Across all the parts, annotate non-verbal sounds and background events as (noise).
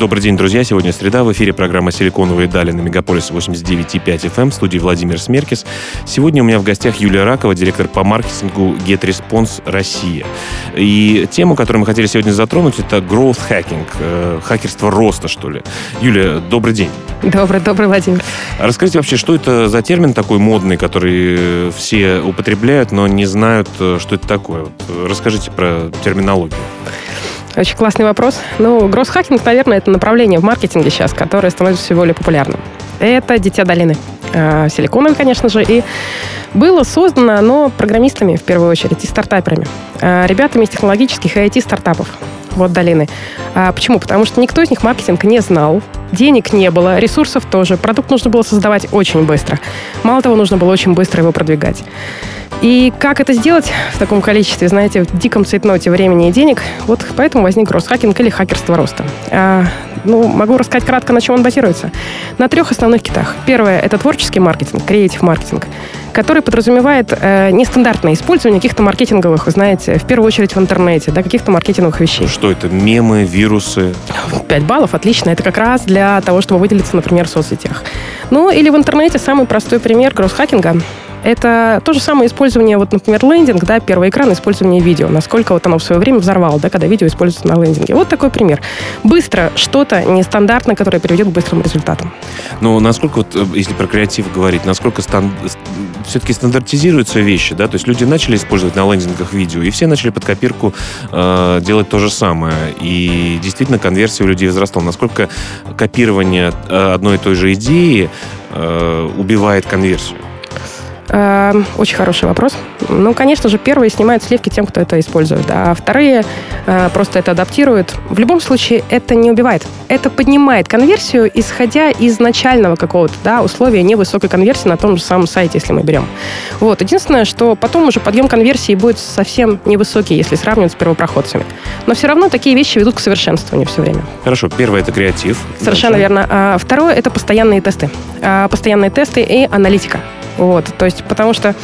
Добрый день, друзья. Сегодня среда. В эфире программа «Силиконовые дали» на Мегаполис 89.5 FM в студии Владимир Смеркис. Сегодня у меня в гостях Юлия Ракова, директор по маркетингу GetResponse Россия. И тему, которую мы хотели сегодня затронуть, это growth hacking, э, хакерство роста, что ли. Юлия, добрый день. Добрый, добрый, Владимир. Расскажите вообще, что это за термин такой модный, который все употребляют, но не знают, э, что это такое? Вот э, расскажите про терминологию. Очень классный вопрос. Ну, гросс-хакинг, наверное, это направление в маркетинге сейчас, которое становится все более популярным. Это дитя долины. Э, силиконовый, конечно же, и было создано оно программистами, в первую очередь, и стартаперами. Э, ребятами из технологических и IT-стартапов вот долины. А почему? Потому что никто из них маркетинг не знал, денег не было, ресурсов тоже. Продукт нужно было создавать очень быстро. Мало того, нужно было очень быстро его продвигать. И как это сделать в таком количестве, знаете, в диком цейтноте времени и денег, вот поэтому возник Росхакинг или хакерство роста. А, ну, могу рассказать кратко, на чем он базируется. На трех основных китах. Первое – это творческий маркетинг, креатив маркетинг, который подразумевает э, нестандартное использование каких-то маркетинговых, знаете, в первую очередь в интернете, да, каких-то маркетинговых вещей. Что это? Мемы, вирусы? Пять баллов, отлично. Это как раз для того, чтобы выделиться, например, в соцсетях. Ну, или в интернете самый простой пример кросс-хакинга это то же самое использование, вот, например, лендинг, да, первый экран, использование видео. Насколько вот оно в свое время взорвало, да, когда видео используется на лендинге. Вот такой пример. Быстро что-то нестандартное, которое приведет к быстрым результатам. Ну, насколько, вот, э, если про креатив говорить, насколько стан... все-таки стандартизируются вещи, да, то есть люди начали использовать на лендингах видео, и все начали под копирку э, делать то же самое. И действительно конверсия у людей возрастала. Насколько копирование э, одной и той же идеи э, убивает конверсию? Эм, очень хороший вопрос. Ну, конечно же, первые снимают сливки тем, кто это использует, а вторые э, просто это адаптируют. В любом случае, это не убивает. Это поднимает конверсию, исходя из начального какого-то да, условия невысокой конверсии на том же самом сайте, если мы берем. Вот. Единственное, что потом уже подъем конверсии будет совсем невысокий, если сравнивать с первопроходцами. Но все равно такие вещи ведут к совершенствованию все время. Хорошо. Первое — это креатив. Совершенно Дальше. верно. А второе — это постоянные тесты. А постоянные тесты и аналитика. Вот, то есть, потому что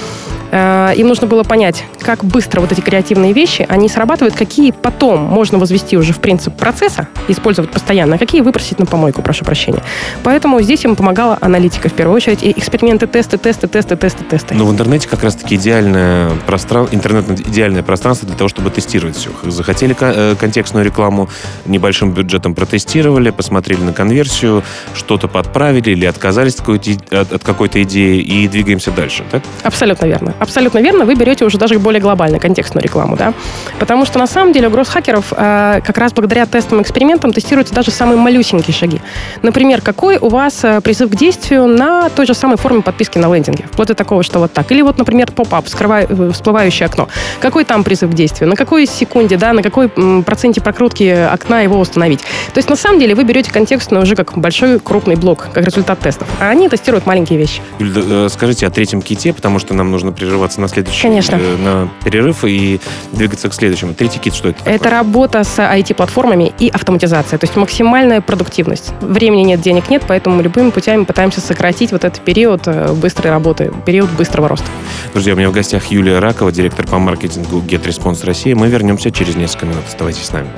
им нужно было понять, как быстро вот эти креативные вещи, они срабатывают, какие потом можно возвести уже в принцип процесса, использовать постоянно, а какие выбросить на помойку, прошу прощения. Поэтому здесь им помогала аналитика в первую очередь, и эксперименты, тесты, тесты, тесты, тесты, тесты. Но в интернете как раз-таки идеальное пространство, интернет идеальное пространство для того, чтобы тестировать все. Захотели э, контекстную рекламу, небольшим бюджетом протестировали, посмотрели на конверсию, что-то подправили или отказались от какой-то идеи и двигаемся дальше, так? Абсолютно верно абсолютно верно, вы берете уже даже более глобально контекстную рекламу, да, потому что на самом деле у гросс-хакеров э, как раз благодаря тестовым экспериментам тестируются даже самые малюсенькие шаги. Например, какой у вас э, призыв к действию на той же самой форме подписки на лендинге, вплоть до такого, что вот так. Или вот, например, поп-ап, э, всплывающее окно. Какой там призыв к действию? На какой секунде, да, на какой проценте прокрутки окна его установить? То есть, на самом деле, вы берете контекстную уже как большой крупный блок, как результат тестов. А они тестируют маленькие вещи. Юль, э, скажите о третьем ките, потому что нам нужно прерываться на следующий Конечно. Э, на перерыв и двигаться к следующему. Третий кит, что это такое? Это работа с IT-платформами и автоматизация, то есть максимальная продуктивность. Времени нет, денег нет, поэтому любыми путями пытаемся сократить вот этот период э, быстрой работы, период быстрого роста. Друзья, у меня в гостях Юлия Ракова, директор по маркетингу GetResponse России. Мы вернемся через несколько минут. Оставайтесь с нами.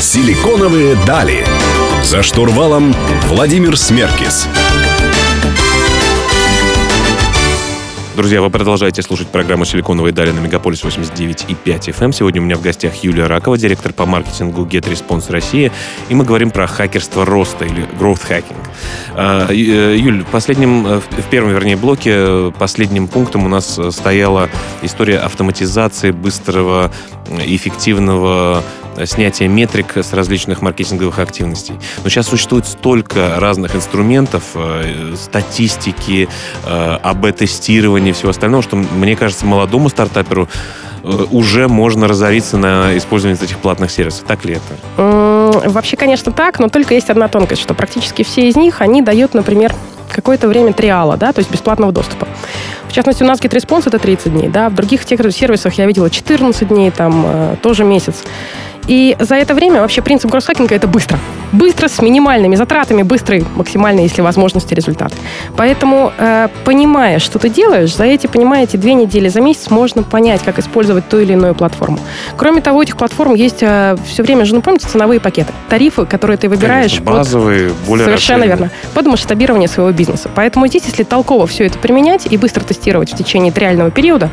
Силиконовые дали. За штурвалом Владимир Смеркис. Друзья, вы продолжаете слушать программу «Силиконовые дали» на Мегаполис 89,5 FM. Эм. Сегодня у меня в гостях Юлия Ракова, директор по маркетингу GetResponse Россия. И мы говорим про хакерство роста или growth hacking. А, э, Юль, последним, э, в первом, вернее, блоке, последним пунктом у нас стояла история автоматизации быстрого, эффективного снятия метрик с различных маркетинговых активностей. Но сейчас существует столько разных инструментов, э, статистики, АБ-тестирования, оборудования и всего остального, что, мне кажется, молодому стартаперу э, уже можно разориться на использование этих платных сервисов. Так ли это? Вообще, конечно, так, но только есть одна тонкость, что практически все из них, они дают, например, какое-то время триала, да, то есть бесплатного доступа частности, у нас GetResponse это 30 дней, да, в других тех сервисах я видела 14 дней, там э, тоже месяц. И за это время вообще принцип гросс-хакинга это быстро. Быстро, с минимальными затратами, быстрый, максимальный, если возможности, результат. Поэтому, э, понимая, что ты делаешь, за эти, понимаете, две недели за месяц можно понять, как использовать ту или иную платформу. Кроме того, у этих платформ есть э, все время же, ну, помните, ценовые пакеты, тарифы, которые ты выбираешь. Конечно, базовые, под, более Совершенно расширенные. верно. Под масштабирование своего бизнеса. Поэтому здесь, если толково все это применять и быстро тестировать в течение реального периода,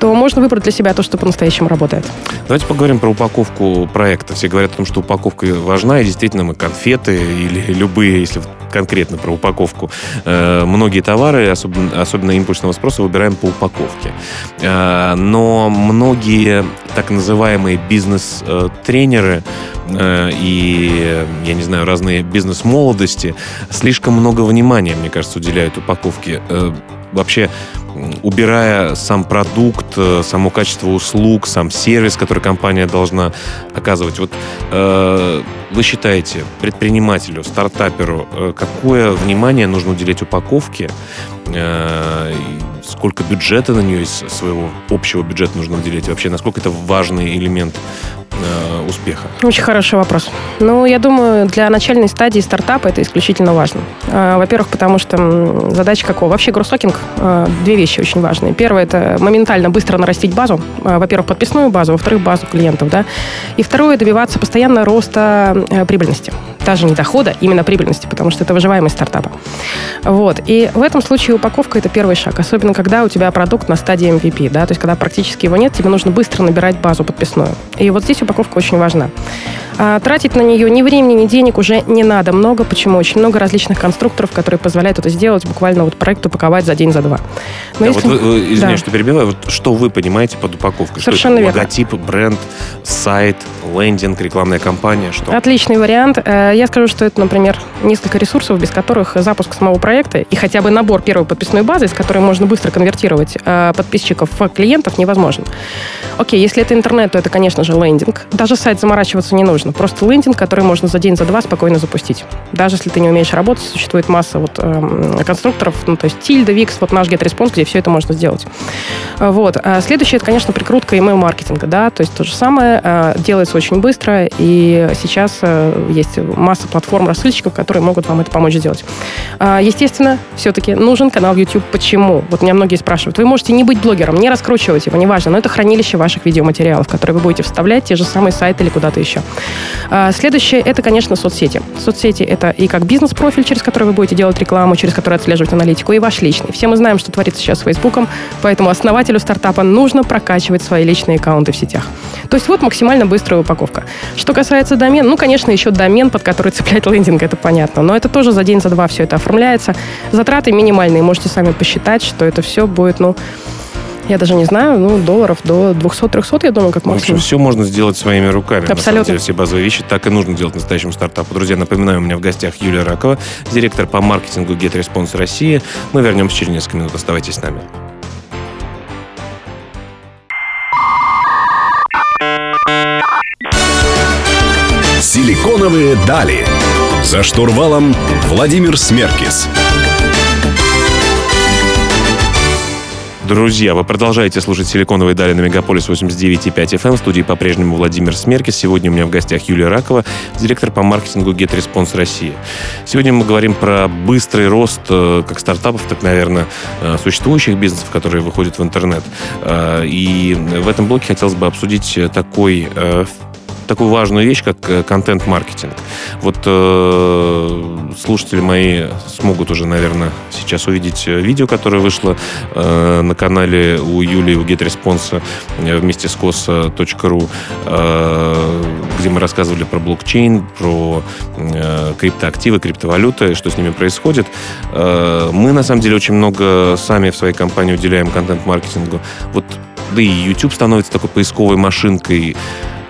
то можно выбрать для себя то, что по-настоящему работает. Давайте поговорим про упаковку проекта. Все говорят о том, что упаковка важна, и действительно мы конфеты или любые, если конкретно про упаковку, э, многие товары, особенно, особенно импульсного спроса, выбираем по упаковке. Э, но многие так называемые бизнес-тренеры э, и, я не знаю, разные бизнес-молодости слишком много внимания, мне кажется, уделяют упаковке. Вообще убирая сам продукт, э, само качество услуг, сам сервис, который компания должна оказывать. Вот э, вы считаете предпринимателю, стартаперу, э, какое внимание нужно уделять упаковке? Э, сколько бюджета на нее из своего общего бюджета нужно уделять? Вообще, насколько это важный элемент э, успеха? Очень хороший вопрос. Ну, я думаю, для начальной стадии стартапа это исключительно важно. А, во-первых, потому что задача какого? Вообще, гроссокинг а, две вещи очень важные. Первое, это моментально быстро нарастить базу. А, во-первых, подписную базу, во-вторых, базу клиентов, да. И второе, добиваться постоянно роста прибыльности. Даже не дохода, именно прибыльности, потому что это выживаемость стартапа. Вот. И в этом случае упаковка – это первый шаг. Особенно, когда у тебя продукт на стадии MVP, да, то есть когда практически его нет, тебе нужно быстро набирать базу подписную. И вот здесь упаковка очень важна. А, тратить на нее ни времени, ни денег уже не надо много. Почему? Очень много различных конструкторов, которые позволяют это сделать, буквально вот проект упаковать за день, за два. Но да, если... вот вы, извиняюсь, да. что перебиваю. Вот что вы понимаете под упаковкой? Совершенно что это? верно. Логотип, бренд, сайт, лендинг, рекламная кампания? Что? Отличный вариант. Э, я скажу, что это, например, несколько ресурсов, без которых запуск самого проекта и хотя бы набор первой подписной базы, из которой можно быстро конвертировать э, подписчиков в клиентов, невозможен. Окей, если это интернет, то это, конечно же, лендинг. Даже сайт заморачиваться не нужно. Просто лендинг, который можно за день, за два спокойно запустить. Даже если ты не умеешь работать, существует масса вот, э, конструкторов, ну, то есть Tilda, Wix, вот наш GetResponse, где все это можно сделать. Вот. А следующее, это, конечно, прикрутка email-маркетинга, да, то есть то же самое, э, делается очень быстро, и сейчас э, есть масса платформ рассыльщиков, которые могут вам это помочь сделать. А, естественно, все-таки нужен канал YouTube. Почему? Вот меня многие спрашивают. Вы можете не быть блогером, не раскручивать его, неважно, но это хранилище ваших видеоматериалов, которые вы будете вставлять, те же самые сайты или куда-то еще. А, следующее, это, конечно, соцсети. Соцсети — это и как бизнес-профиль, через который вы будете делать рекламу, через который отслеживать аналитику, и ваш личный. Все мы знаем, что творится сейчас с Фейсбуком, поэтому основателю стартапа нужно прокачивать свои личные аккаунты в сетях. То есть вот максимально быстрая упаковка. Что касается домена, ну, конечно, еще домен, под который (laughs) цеплять лендинг, это понятно, но это тоже за день, за два все это оформляется. Затраты минимальные, можете сами посчитать, что это все будет, ну, я даже не знаю, ну, долларов до 200-300, я думаю, как максимум. В общем, все можно сделать своими руками. Абсолютно. На самом деле, все базовые вещи так и нужно делать настоящему стартапу. Друзья, напоминаю, у меня в гостях Юлия Ракова, директор по маркетингу GetResponse России. Мы вернемся через несколько минут. Оставайтесь с нами. Силиконовые дали. За штурвалом Владимир Смеркис. Друзья, вы продолжаете слушать «Силиконовые дали» на Мегаполис 89.5 FM. В студии по-прежнему Владимир Смеркис. Сегодня у меня в гостях Юлия Ракова, директор по маркетингу GetResponse России. Сегодня мы говорим про быстрый рост э, как стартапов, так, наверное, э, существующих бизнесов, которые выходят в интернет. Э, и в этом блоке хотелось бы обсудить такой такую важную вещь, как э, контент-маркетинг. Вот э, слушатели мои смогут уже, наверное, сейчас увидеть э, видео, которое вышло э, на канале у Юлии, у GetResponse э, вместе с kos.ru, э, где мы рассказывали про блокчейн, про э, криптоактивы, криптовалюты, что с ними происходит. Э, мы, на самом деле, очень много сами в своей компании уделяем контент-маркетингу. Вот да и YouTube становится такой поисковой машинкой.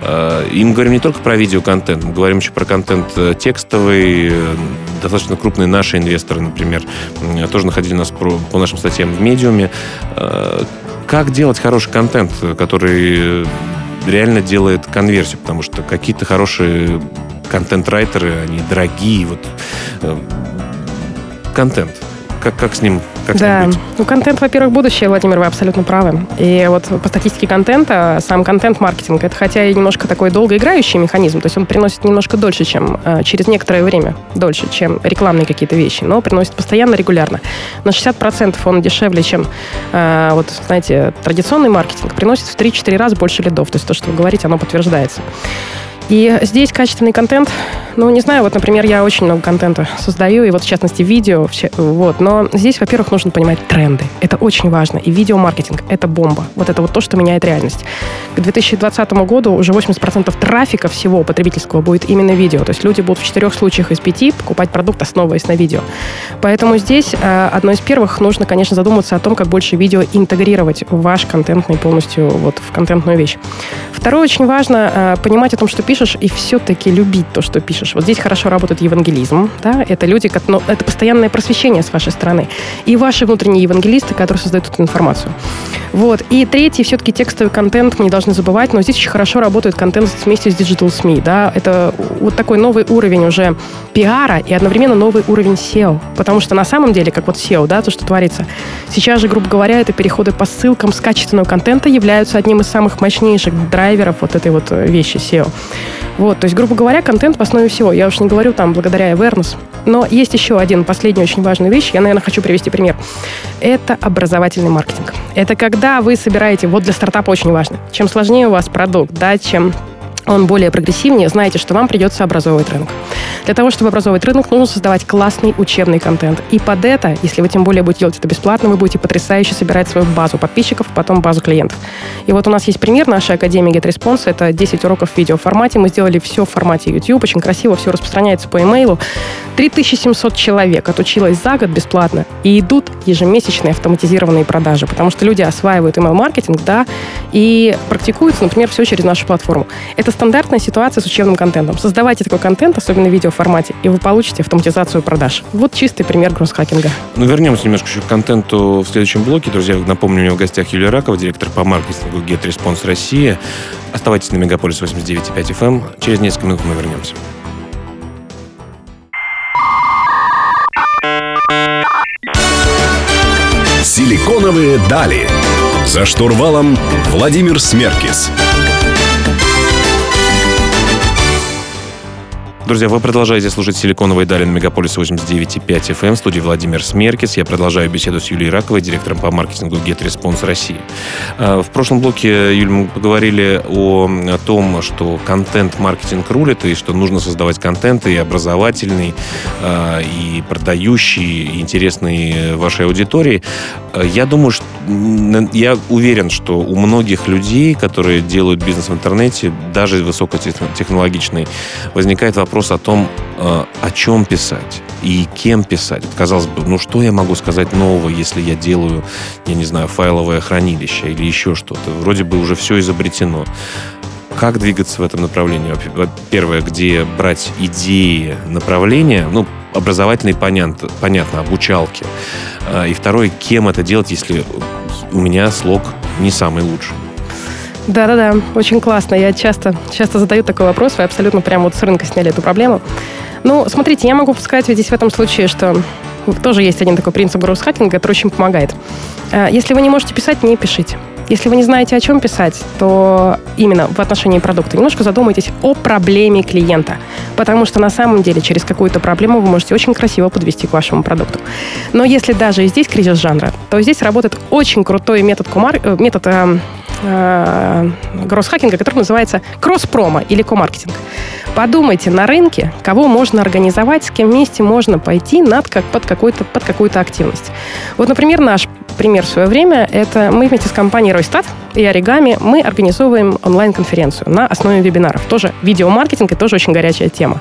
Э, и мы говорим не только про видеоконтент, мы говорим еще про контент э, текстовый. Достаточно крупные наши инвесторы, например, тоже находили нас по нашим статьям в медиуме. Э, как делать хороший контент, который реально делает конверсию? Потому что какие-то хорошие контент-райтеры, они дорогие. Вот контент как, как с ним как да. Ну, контент, во-первых, будущее, Владимир, вы абсолютно правы. И вот по статистике контента, сам контент-маркетинг, это хотя и немножко такой долгоиграющий механизм, то есть он приносит немножко дольше, чем э, через некоторое время, дольше, чем рекламные какие-то вещи, но приносит постоянно, регулярно. На 60% он дешевле, чем, э, вот, знаете, традиционный маркетинг, приносит в 3-4 раза больше лидов. То есть то, что вы говорите, оно подтверждается. И здесь качественный контент, ну, не знаю, вот, например, я очень много контента создаю, и вот, в частности, видео, вот, но здесь, во-первых, нужно понимать тренды. Это очень важно. И видеомаркетинг — это бомба. Вот это вот то, что меняет реальность. К 2020 году уже 80% трафика всего потребительского будет именно видео. То есть люди будут в четырех случаях из пяти покупать продукт, основываясь на видео. Поэтому здесь э, одно из первых нужно, конечно, задуматься о том, как больше видео интегрировать в ваш контентный полностью, вот, в контентную вещь. Второе, очень важно э, понимать о том, что пишешь, и все-таки любить то, что пишешь. Вот здесь хорошо работает евангелизм. Да? Это люди, ну, это постоянное просвещение с вашей стороны. И ваши внутренние евангелисты, которые создают эту информацию. Вот. И третий, все-таки текстовый контент мы не должны забывать, но здесь очень хорошо работает контент вместе с digital СМИ. Да? Это вот такой новый уровень уже пиара и одновременно новый уровень SEO. Потому что на самом деле, как вот SEO, да, то, что творится, сейчас же, грубо говоря, это переходы по ссылкам с качественного контента являются одним из самых мощнейших драйверов вот этой вот э, вещи SEO. Вот, то есть, грубо говоря, контент в основе всего. Я уж не говорю там благодаря awareness. Но есть еще один последний очень важная вещь. Я, наверное, хочу привести пример. Это образовательный маркетинг. Это когда вы собираете, вот для стартапа очень важно, чем сложнее у вас продукт, да, чем он более прогрессивнее, знаете, что вам придется образовывать рынок. Для того, чтобы образовывать рынок, нужно создавать классный учебный контент. И под это, если вы тем более будете делать это бесплатно, вы будете потрясающе собирать свою базу подписчиков, потом базу клиентов. И вот у нас есть пример нашей Академии GetResponse. Это 10 уроков в видеоформате. Мы сделали все в формате YouTube. Очень красиво, все распространяется по имейлу. 3700 человек отучилось за год бесплатно. И идут ежемесячные автоматизированные продажи, потому что люди осваивают email-маркетинг, да, и практикуются, например, все через нашу платформу. Это стандартная ситуация с учебным контентом. Создавайте такой контент, особенно в видеоформате, и вы получите автоматизацию продаж. Вот чистый пример гросс-хакинга. Ну, вернемся немножко еще к контенту в следующем блоке. Друзья, напомню, у меня в гостях Юлия Ракова, директор по маркетингу GetResponse Россия. Оставайтесь на Мегаполис 89.5 FM. Эм. Через несколько минут мы вернемся. Силиконовые дали. За штурвалом Владимир Смеркис. Друзья, вы продолжаете слушать «Силиконовые дали» на Мегаполис 89.5 FM. Студии Владимир Смеркис. Я продолжаю беседу с Юлией Раковой, директором по маркетингу GetResponse России. А, в прошлом блоке, Юль, мы поговорили о, о том, что контент-маркетинг рулит, и что нужно создавать контент и образовательный, а, и продающий, и интересный вашей аудитории. А, я думаю, что я уверен, что у многих людей, которые делают бизнес в интернете, даже высокотехнологичный, возникает вопрос, о том, э, о чем писать и кем писать. Казалось бы, ну что я могу сказать нового, если я делаю, я не знаю, файловое хранилище или еще что-то. Вроде бы уже все изобретено. Как двигаться в этом направлении? Первое, где брать идеи, направления, ну, образовательные, понятно, понятно обучалки. Э, и второе, кем это делать, если у меня слог не самый лучший. Да-да-да, очень классно. Я часто, часто задаю такой вопрос. Вы абсолютно прямо вот с рынка сняли эту проблему. Ну, смотрите, я могу сказать здесь в этом случае, что тоже есть один такой принцип гроусхакинга, который очень помогает. Э, если вы не можете писать, не пишите. Если вы не знаете, о чем писать, то именно в отношении продукта немножко задумайтесь о проблеме клиента. Потому что на самом деле через какую-то проблему вы можете очень красиво подвести к вашему продукту. Но если даже и здесь кризис жанра, то здесь работает очень крутой метод, кумар, э, метод э, э, гросс-хакинга, который называется кросс-промо или комаркетинг. Подумайте на рынке, кого можно организовать, с кем вместе можно пойти над, как, под, какой-то, под какую-то активность. Вот, например, наш пример в свое время, это мы вместе с компанией Ройстат и Оригами, мы организовываем онлайн-конференцию на основе вебинаров. Тоже видеомаркетинг и тоже очень горячая тема.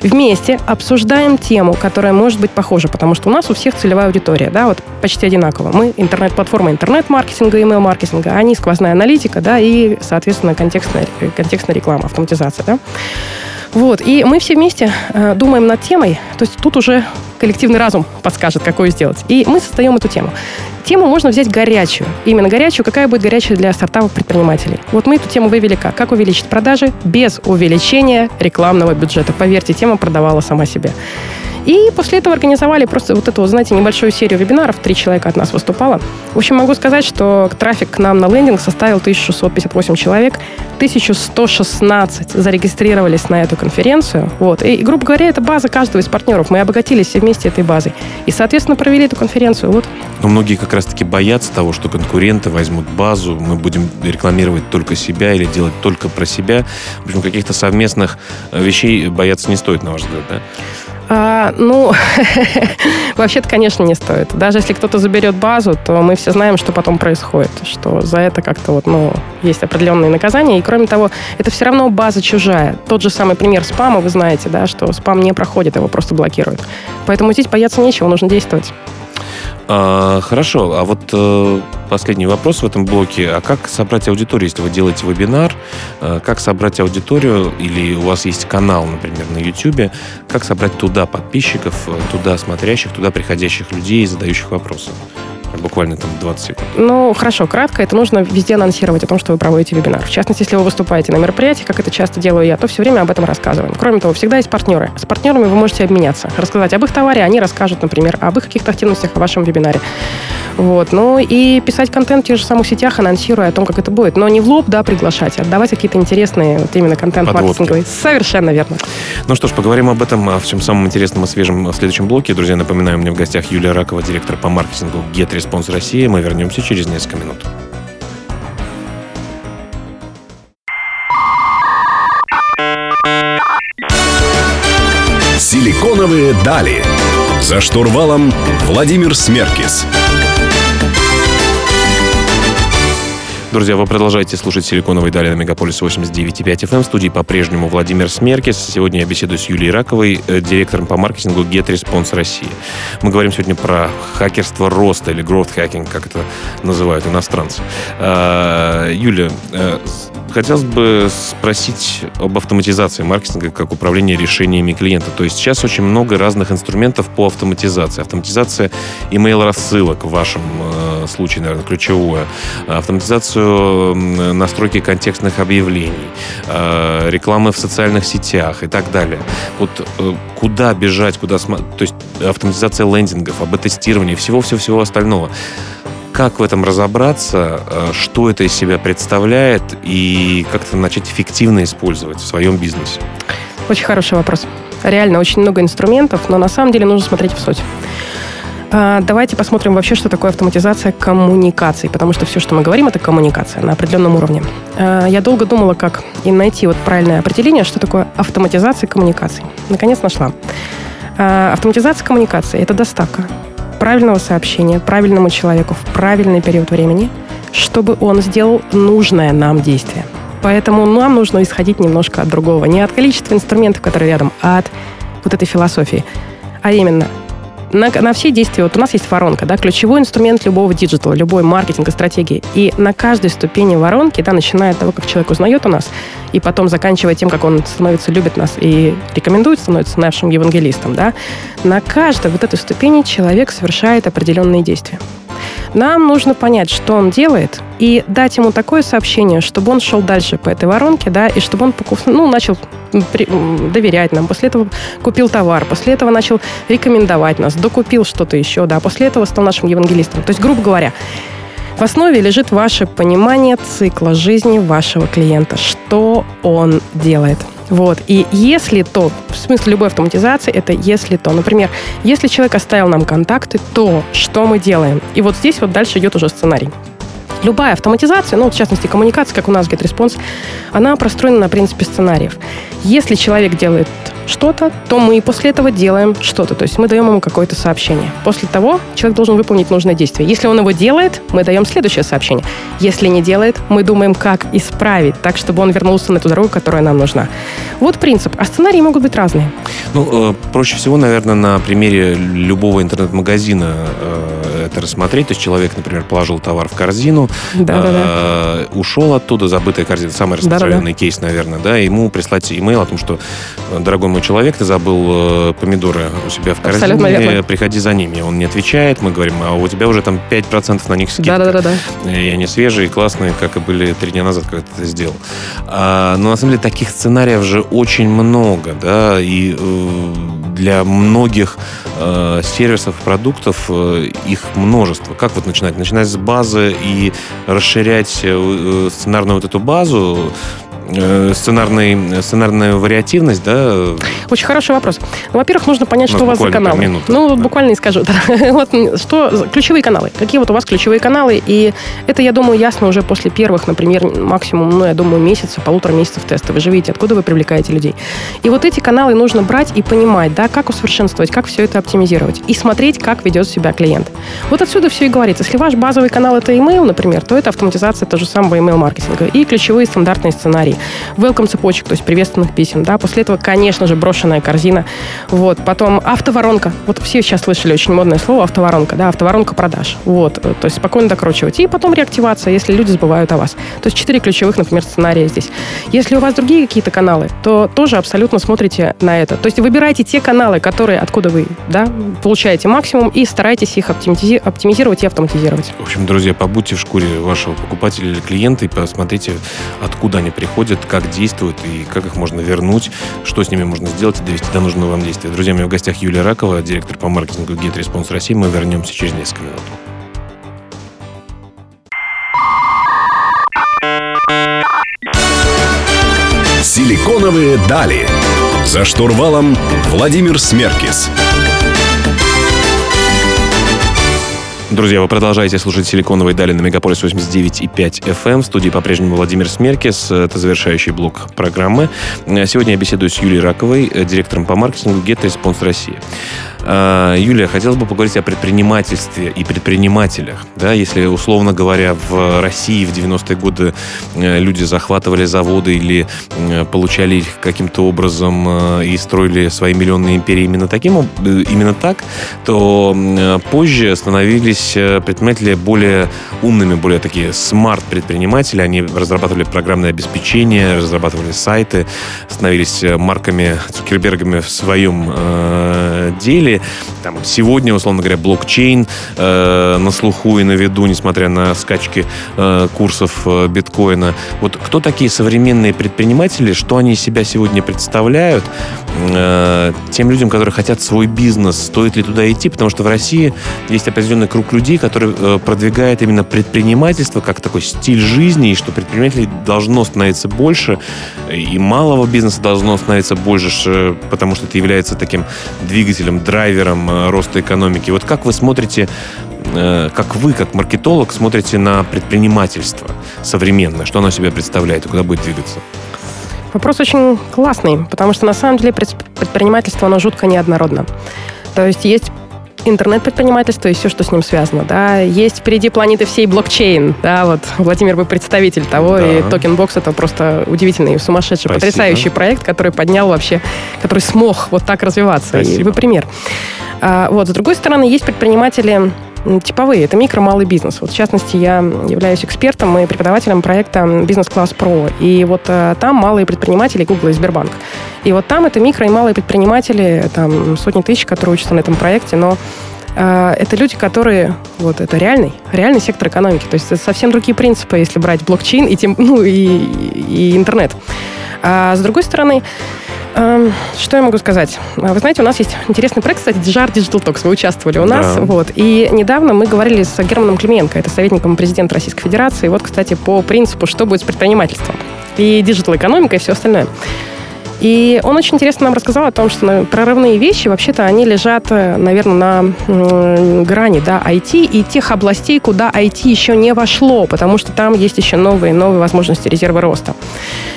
Вместе обсуждаем тему, которая может быть похожа, потому что у нас у всех целевая аудитория, да, вот почти одинаково. Мы интернет-платформа интернет-маркетинга, email-маркетинга, они сквозная аналитика, да, и, соответственно, контекстная, контекстная реклама, автоматизация, да. Вот, и мы все вместе э, думаем над темой, то есть тут уже коллективный разум подскажет, какую сделать. И мы создаем эту тему. Тему можно взять горячую. Именно горячую, какая будет горячая для стартапов предпринимателей. Вот мы эту тему вывели как? Как увеличить продажи без увеличения рекламного бюджета. Поверьте, тема продавала сама себя. И после этого организовали просто вот эту, знаете, небольшую серию вебинаров. Три человека от нас выступало. В общем, могу сказать, что трафик к нам на лендинг составил 1658 человек. 1116 зарегистрировались на эту конференцию. Вот. И, грубо говоря, это база каждого из партнеров. Мы обогатились все вместе этой базой. И, соответственно, провели эту конференцию. Вот. Но многие как раз-таки боятся того, что конкуренты возьмут базу, мы будем рекламировать только себя или делать только про себя. В общем, каких-то совместных вещей бояться не стоит, на ваш взгляд, да? А, ну, (laughs) вообще-то, конечно, не стоит. Даже если кто-то заберет базу, то мы все знаем, что потом происходит, что за это как-то вот, ну, есть определенные наказания. И кроме того, это все равно база чужая. Тот же самый пример спама, вы знаете, да, что спам не проходит, его просто блокируют. Поэтому здесь бояться нечего, нужно действовать. А, хорошо, а вот э, последний вопрос в этом блоке. А как собрать аудиторию, если вы делаете вебинар? Э, как собрать аудиторию, или у вас есть канал, например, на YouTube, как собрать туда подписчиков, э, туда смотрящих, туда приходящих людей, задающих вопросы? Буквально там 20 секунд? Ну, хорошо, кратко. Это нужно везде анонсировать о том, что вы проводите вебинар. В частности, если вы выступаете на мероприятии, как это часто делаю я, то все время об этом рассказываем. Кроме того, всегда есть партнеры. С партнерами вы можете обменяться, рассказать об их товаре, они расскажут, например, об их каких-то активностях в вашем вебинаре. Вот. Ну и писать контент в тех же самых сетях, анонсируя о том, как это будет. Но не в лоб, да, приглашать, а отдавать какие-то интересные вот именно контент-маркетинговые. Совершенно верно. Ну что ж, поговорим об этом, о всем самом интересном и свежем в следующем блоке. Друзья, напоминаю, меня в гостях Юлия Ракова, директор по маркетингу Get Response России. Мы вернемся через несколько минут. Силиконовые дали. За штурвалом Владимир Смеркис. Друзья, вы продолжаете слушать «Силиконовые дали» на Мегаполис 89.5 FM. В студии по-прежнему Владимир Смеркис. Сегодня я беседую с Юлией Раковой, э, директором по маркетингу Get Response России. Мы говорим сегодня про хакерство роста или growth hacking, как это называют иностранцы. А, Юля, э, хотелось бы спросить об автоматизации маркетинга как управления решениями клиента. То есть сейчас очень много разных инструментов по автоматизации. Автоматизация email-рассылок в вашем э, случае, наверное, ключевое. Автоматизацию настройки контекстных объявлений, э, рекламы в социальных сетях и так далее. Вот э, куда бежать, куда смотреть, то есть автоматизация лендингов, об тестировании, всего-всего-всего остального как в этом разобраться, э, что это из себя представляет и как-то начать эффективно использовать в своем бизнесе? Очень хороший вопрос. Реально очень много инструментов, но на самом деле нужно смотреть в суть. А, давайте посмотрим вообще, что такое автоматизация коммуникаций, потому что все, что мы говорим, это коммуникация на определенном уровне. А, я долго думала, как и найти вот правильное определение, что такое автоматизация коммуникаций. Наконец нашла. А, автоматизация коммуникации – это доставка правильного сообщения правильному человеку в правильный период времени, чтобы он сделал нужное нам действие. Поэтому нам нужно исходить немножко от другого. Не от количества инструментов, которые рядом, а от вот этой философии. А именно, на, на все действия, вот у нас есть воронка, да, ключевой инструмент любого диджитала, любой маркетинга, стратегии. И на каждой ступени воронки, да, начиная от того, как человек узнает у нас, и потом заканчивая тем, как он становится, любит нас и рекомендует, становится нашим евангелистом, да, на каждой вот этой ступени человек совершает определенные действия. Нам нужно понять, что он делает, и дать ему такое сообщение, чтобы он шел дальше по этой воронке, да, и чтобы он ну, начал при, доверять нам, после этого купил товар, после этого начал рекомендовать нас, докупил что-то еще, да, после этого стал нашим евангелистом. То есть, грубо говоря, в основе лежит ваше понимание цикла жизни вашего клиента, что он делает – вот. И если то, в смысле любой автоматизации, это если то. Например, если человек оставил нам контакты, то что мы делаем? И вот здесь вот дальше идет уже сценарий. Любая автоматизация, ну, в частности, коммуникация, как у нас GetResponse, она простроена на принципе сценариев. Если человек делает что-то, то мы после этого делаем что-то. То есть мы даем ему какое-то сообщение. После того человек должен выполнить нужное действие. Если он его делает, мы даем следующее сообщение. Если не делает, мы думаем, как исправить, так, чтобы он вернулся на ту дорогу, которая нам нужна. Вот принцип. А сценарии могут быть разные. Ну, э, проще всего, наверное, на примере любого интернет-магазина это рассмотреть. То есть человек, например, положил товар в корзину, да, да, да. ушел оттуда, забытая корзина, самый распространенный да, да. кейс, наверное, да, ему прислать имейл о том, что, дорогой мой человек, ты забыл э, помидоры у себя в корзине, приходи за ними. Он не отвечает, мы говорим, а у тебя уже там 5% на них скидка. Да, да, да, да. И они свежие, классные, как и были три дня назад, когда ты это сделал. А, но на самом деле таких сценариев же очень много, да, и э, для многих э, сервисов, продуктов э, их множество. Как вот начинать? Начинать с базы и расширять э, сценарную вот эту базу, Э, сценарный, сценарная вариативность, да? Очень хороший вопрос. Ну, во-первых, нужно понять, что у вас за каналы. Минуту, ну, да. буквально и скажу. (laughs) вот, что, ключевые каналы. Какие вот у вас ключевые каналы? И это, я думаю, ясно уже после первых, например, максимум, ну, я думаю, месяца, полутора месяцев теста. Вы же видите, откуда вы привлекаете людей. И вот эти каналы нужно брать и понимать, да, как усовершенствовать, как все это оптимизировать. И смотреть, как ведет себя клиент. Вот отсюда все и говорится. Если ваш базовый канал это email, например, то это автоматизация того же самого email-маркетинга и ключевые стандартные сценарии welcome цепочек, то есть приветственных писем, да, после этого, конечно же, брошенная корзина, вот, потом автоворонка, вот все сейчас слышали очень модное слово автоворонка, да, автоворонка продаж, вот, то есть спокойно докручивать, и потом реактивация, если люди забывают о вас. То есть четыре ключевых, например, сценария здесь. Если у вас другие какие-то каналы, то тоже абсолютно смотрите на это. То есть выбирайте те каналы, которые, откуда вы, да, получаете максимум, и старайтесь их оптимизи- оптимизировать и автоматизировать. В общем, друзья, побудьте в шкуре вашего покупателя или клиента и посмотрите, откуда они приходят, происходят, как действуют и как их можно вернуть, что с ними можно сделать и довести до нужного вам действия. Друзья, у меня в гостях Юлия Ракова, директор по маркетингу Get Response России. Мы вернемся через несколько минут. Силиконовые дали. За штурвалом Владимир Смеркис. Друзья, вы продолжаете слушать «Силиконовые дали» на Мегаполис 89,5 FM. Эм. В студии по-прежнему Владимир Смеркис. Это завершающий блок программы. Сегодня я беседую с Юлией Раковой, директором по маркетингу Get Response России. А, Юлия, хотелось бы поговорить о предпринимательстве и предпринимателях. Да, если, условно говоря, в России в 90-е годы э, люди захватывали заводы или э, получали их каким-то образом э, и строили свои миллионные империи именно, таким, именно так, то позже становились предприниматели более умными, более такие смарт-предприниматели. Они разрабатывали программное обеспечение, разрабатывали сайты, становились марками Цукербергами в своем деле там, сегодня, условно говоря, блокчейн э, на слуху и на виду, несмотря на скачки э, курсов э, биткоина. Вот кто такие современные предприниматели, что они себя сегодня представляют э, тем людям, которые хотят свой бизнес, стоит ли туда идти, потому что в России есть определенный круг людей, который э, продвигает именно предпринимательство как такой стиль жизни, и что предпринимателей должно становиться больше, и малого бизнеса должно становиться больше, потому что это является таким двигателем, драйвером драйвером э, роста экономики. Вот как вы смотрите, э, как вы, как маркетолог, смотрите на предпринимательство современное? Что оно себя представляет и куда будет двигаться? Вопрос очень классный, потому что на самом деле предпринимательство, оно жутко неоднородно. То есть есть интернет-предпринимательство и все, что с ним связано. Да. Есть впереди планеты всей блокчейн. Да, вот Владимир, вы представитель того, да. и Tokenbox это просто удивительный, сумасшедший, Спасибо. потрясающий проект, который поднял вообще, который смог вот так развиваться. Спасибо. И вы пример. А, вот, с другой стороны, есть предприниматели типовые. Это микро, малый бизнес. Вот, в частности, я являюсь экспертом и преподавателем проекта «Бизнес-класс Про». И вот а, там малые предприниматели Google и Сбербанк. И вот там это микро и малые предприниматели, там сотни тысяч, которые учатся на этом проекте, но а, это люди, которые, вот это реальный, реальный сектор экономики. То есть это совсем другие принципы, если брать блокчейн и, тем, ну, и, и интернет. А с другой стороны, что я могу сказать? А, вы знаете, у нас есть интересный проект, кстати, Dijar Digital Talks. Вы участвовали у нас. Да. Вот. И недавно мы говорили с Германом Клименко, это советником президента Российской Федерации. Вот, кстати, по принципу, что будет с предпринимательством. И digital-экономика, и все остальное. И он очень интересно нам рассказал о том, что прорывные вещи, вообще-то, они лежат, э, наверное, на грани да, IT и тех областей, куда IT еще не вошло, потому что там есть еще новые, новые возможности резерва роста.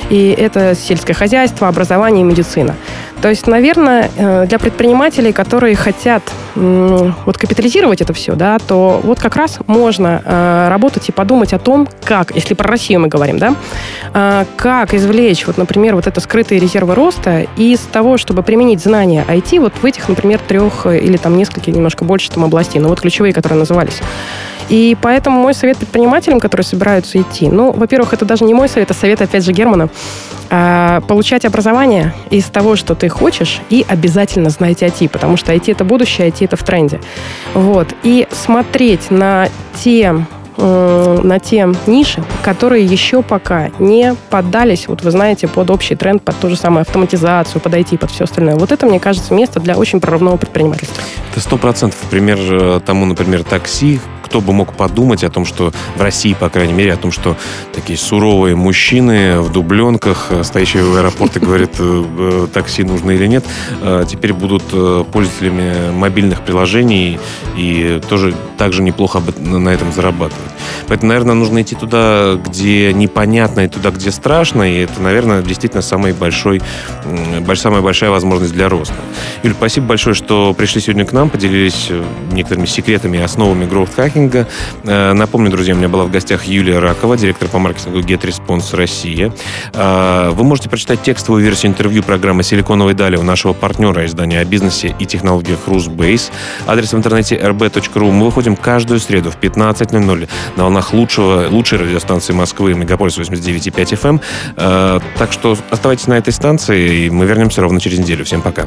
И это сельское хозяйство, образование и медицина. То есть, наверное, э, для предпринимателей, которые хотят вот капитализировать это все, да, то вот как раз можно э, работать и подумать о том, как, если про Россию мы говорим, да, э, как извлечь, вот, например, вот это скрытые резервы роста из того, чтобы применить знания IT вот в этих, например, трех или там нескольких, немножко больше там областей, но вот ключевые, которые назывались. И поэтому мой совет предпринимателям, которые собираются идти, ну, во-первых, это даже не мой совет, а совет, опять же, Германа, а, получать образование из того, что ты хочешь, и обязательно знать IT, потому что IT — это будущее, IT — это в тренде. Вот. И смотреть на те на те ниши, которые еще пока не поддались, вот вы знаете, под общий тренд, под ту же самую автоматизацию, под IT, под все остальное. Вот это, мне кажется, место для очень прорывного предпринимательства. Это сто процентов. Пример э, тому, например, такси, кто бы мог подумать о том, что в России, по крайней мере, о том, что такие суровые мужчины в дубленках, э, стоящие в аэропорте, говорят, э, э, такси нужно или нет, теперь будут пользователями мобильных приложений и тоже также неплохо на этом зарабатывать. Поэтому, наверное, нужно идти туда, где непонятно, и туда, где страшно, и это, наверное, действительно самый большой, самая большая возможность для роста. Юль, спасибо большое, что пришли сегодня к нам, поделились некоторыми секретами и основами маркетинга. Э, напомню, друзья, у меня была в гостях Юлия Ракова, директор по маркетингу GetResponse Россия. Э, вы можете прочитать текстовую версию интервью программы «Силиконовой дали» у нашего партнера издания о бизнесе и технологиях RusBase. Адрес в интернете rb.ru. Мы выходим каждую среду в 15.00 на волнах лучшего, лучшей радиостанции Москвы, Мегаполис 89.5 FM. Э, так что оставайтесь на этой станции, и мы вернемся ровно через неделю. Всем пока.